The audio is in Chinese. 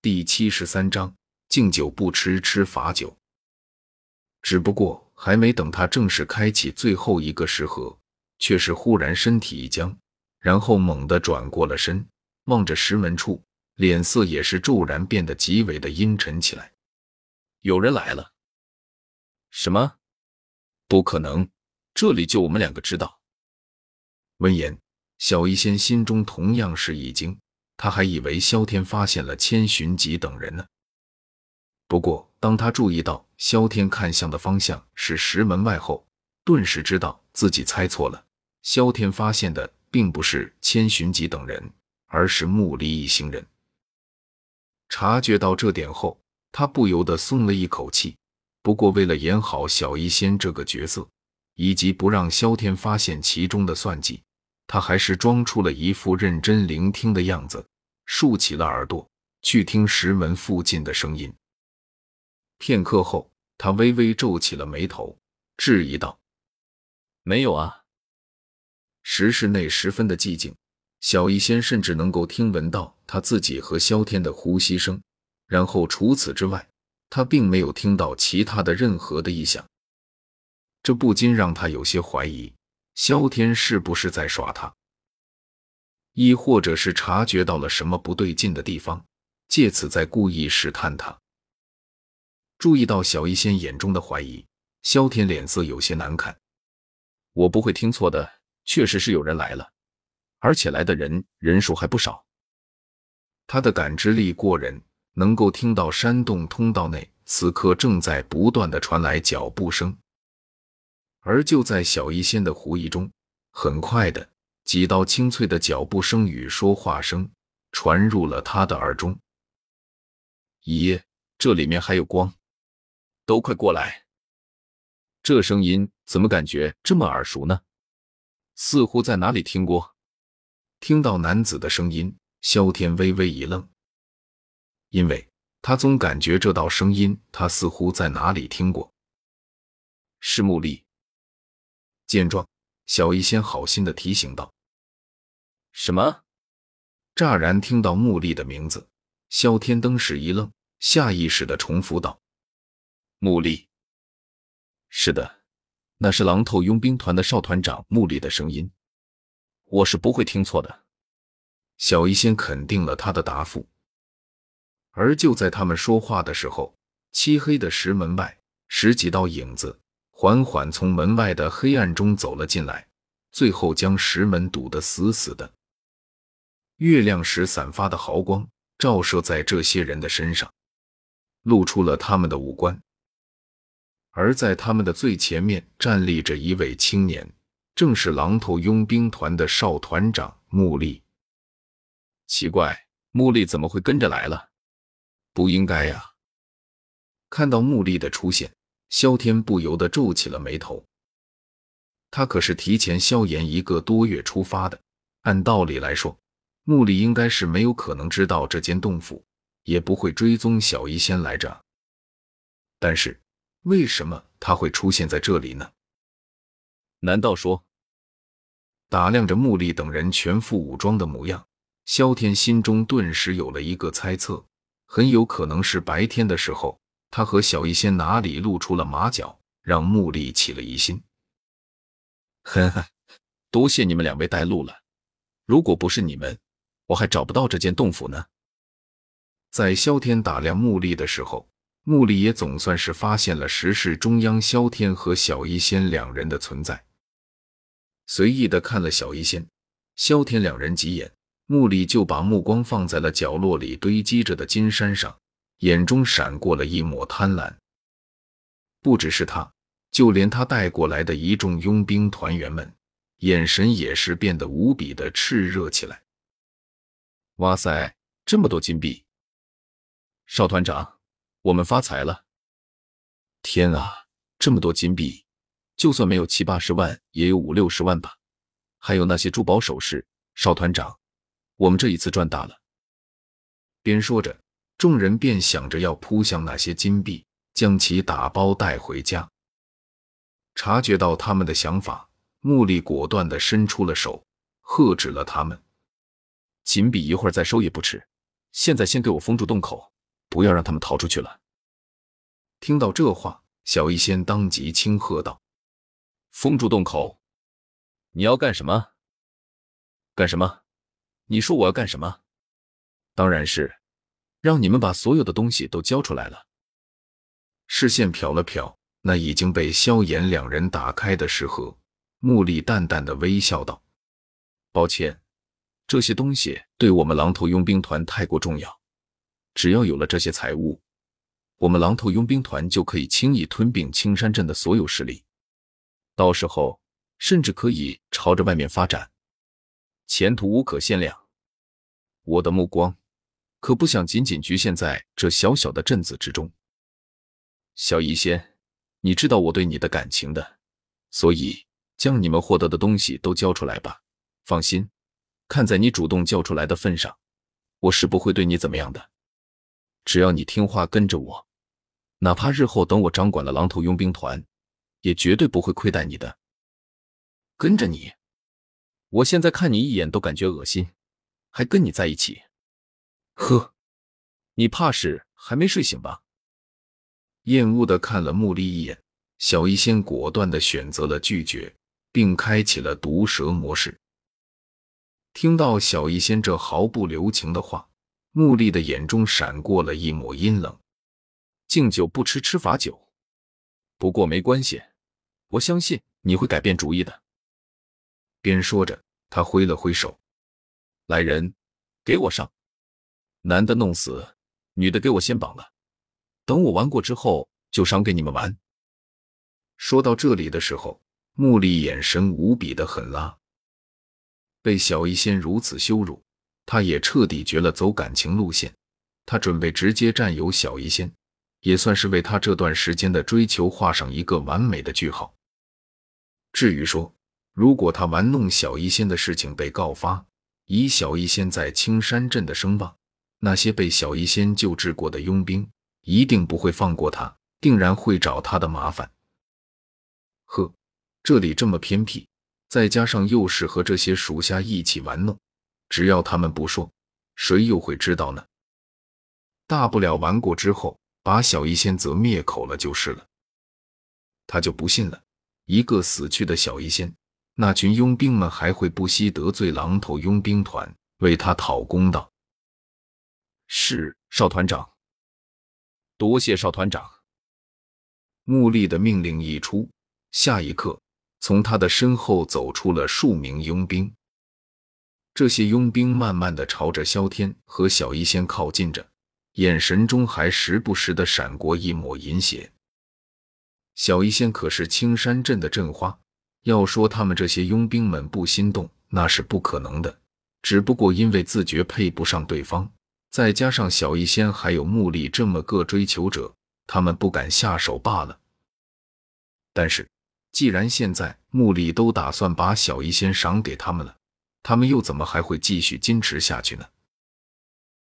第七十三章：敬酒不吃吃罚酒。只不过还没等他正式开启最后一个食盒，却是忽然身体一僵，然后猛地转过了身，望着石门处，脸色也是骤然变得极为的阴沉起来。有人来了？什么？不可能！这里就我们两个知道。闻言，小医仙心中同样是一惊，他还以为萧天发现了千寻疾等人呢。不过，当他注意到萧天看向的方向是石门外后，顿时知道自己猜错了。萧天发现的并不是千寻疾等人，而是木离一行人。察觉到这点后，他不由得松了一口气。不过，为了演好小医仙这个角色，以及不让萧天发现其中的算计，他还是装出了一副认真聆听的样子，竖起了耳朵去听石门附近的声音。片刻后，他微微皱起了眉头，质疑道：“没有啊。”石室内十分的寂静，小医仙甚至能够听闻到他自己和萧天的呼吸声。然后除此之外，他并没有听到其他的任何的异响，这不禁让他有些怀疑，萧天是不是在耍他，亦或者是察觉到了什么不对劲的地方，借此在故意试探他。注意到小医仙眼中的怀疑，萧天脸色有些难看。我不会听错的，确实是有人来了，而且来的人人数还不少。他的感知力过人。能够听到山洞通道内此刻正在不断的传来脚步声，而就在小医仙的狐疑中，很快的几道清脆的脚步声与说话声传入了他的耳中。咦，这里面还有光，都快过来！这声音怎么感觉这么耳熟呢？似乎在哪里听过。听到男子的声音，萧天微微一愣。因为他总感觉这道声音，他似乎在哪里听过。是木力。见状，小医仙好心的提醒道：“什么？”乍然听到穆丽的名字，萧天登时一愣，下意识的重复道：“穆丽。”是的，那是狼头佣兵团的少团长穆丽的声音，我是不会听错的。小医仙肯定了他的答复。而就在他们说话的时候，漆黑的石门外，十几道影子缓缓从门外的黑暗中走了进来，最后将石门堵得死死的。月亮石散发的毫光照射在这些人的身上，露出了他们的五官。而在他们的最前面站立着一位青年，正是狼头佣兵团的少团长穆力。奇怪，穆力怎么会跟着来了？不应该呀！看到穆力的出现，萧天不由得皱起了眉头。他可是提前萧炎一个多月出发的，按道理来说，穆力应该是没有可能知道这间洞府，也不会追踪小医仙来着。但是为什么他会出现在这里呢？难道说……打量着穆力等人全副武装的模样，萧天心中顿时有了一个猜测。很有可能是白天的时候，他和小医仙哪里露出了马脚，让穆力起了疑心。呵呵，多谢你们两位带路了。如果不是你们，我还找不到这间洞府呢。在萧天打量穆力的时候，穆力也总算是发现了石室中央萧天和小医仙两人的存在，随意的看了小医仙、萧天两人几眼。穆里就把目光放在了角落里堆积着的金山上，眼中闪过了一抹贪婪。不只是他，就连他带过来的一众佣兵团员们，眼神也是变得无比的炽热起来。哇塞，这么多金币！少团长，我们发财了！天啊，这么多金币，就算没有七八十万，也有五六十万吧？还有那些珠宝首饰，少团长。我们这一次赚大了。边说着，众人便想着要扑向那些金币，将其打包带回家。察觉到他们的想法，穆力果断地伸出了手，喝止了他们：“金币一会儿再收也不迟，现在先给我封住洞口，不要让他们逃出去了。听到这话，小医仙当即轻喝道：“封住洞口！你要干什么？干什么？你说我要干什么？当然是让你们把所有的东西都交出来了。”视线瞟了瞟那已经被萧炎两人打开的石盒，穆丽淡淡的微笑道：“抱歉，这些东西对我们狼头佣兵团太过重要。只要有了这些财物。”我们狼头佣兵团就可以轻易吞并青山镇的所有势力，到时候甚至可以朝着外面发展，前途无可限量。我的目光可不想仅仅局限在这小小的镇子之中。小医仙，你知道我对你的感情的，所以将你们获得的东西都交出来吧。放心，看在你主动叫出来的份上，我是不会对你怎么样的。只要你听话跟着我。哪怕日后等我掌管了狼头佣兵团，也绝对不会亏待你的。跟着你，我现在看你一眼都感觉恶心，还跟你在一起？呵，你怕是还没睡醒吧？厌恶的看了穆丽一眼，小医仙果断的选择了拒绝，并开启了毒蛇模式。听到小医仙这毫不留情的话，穆丽的眼中闪过了一抹阴冷。敬酒不吃吃罚酒，不过没关系，我相信你会改变主意的。边说着，他挥了挥手：“来人，给我上！男的弄死，女的给我先绑了。等我玩过之后，就赏给你们玩。”说到这里的时候，穆丽眼神无比的狠辣。被小医仙如此羞辱，他也彻底绝了走感情路线。他准备直接占有小医仙。也算是为他这段时间的追求画上一个完美的句号。至于说，如果他玩弄小医仙的事情被告发，以小医仙在青山镇的声望，那些被小医仙救治过的佣兵一定不会放过他，定然会找他的麻烦。呵，这里这么偏僻，再加上又是和这些属下一起玩弄，只要他们不说，谁又会知道呢？大不了玩过之后。把小医仙则灭口了就是了。他就不信了，一个死去的小医仙，那群佣兵们还会不惜得罪狼头佣兵团，为他讨公道？是少团长，多谢少团长。穆丽的命令一出，下一刻，从他的身后走出了数名佣兵。这些佣兵慢慢的朝着萧天和小医仙靠近着。眼神中还时不时的闪过一抹淫邪。小医仙可是青山镇的镇花，要说他们这些佣兵们不心动，那是不可能的。只不过因为自觉配不上对方，再加上小医仙还有穆丽这么个追求者，他们不敢下手罢了。但是，既然现在穆里都打算把小医仙赏给他们了，他们又怎么还会继续坚持下去呢？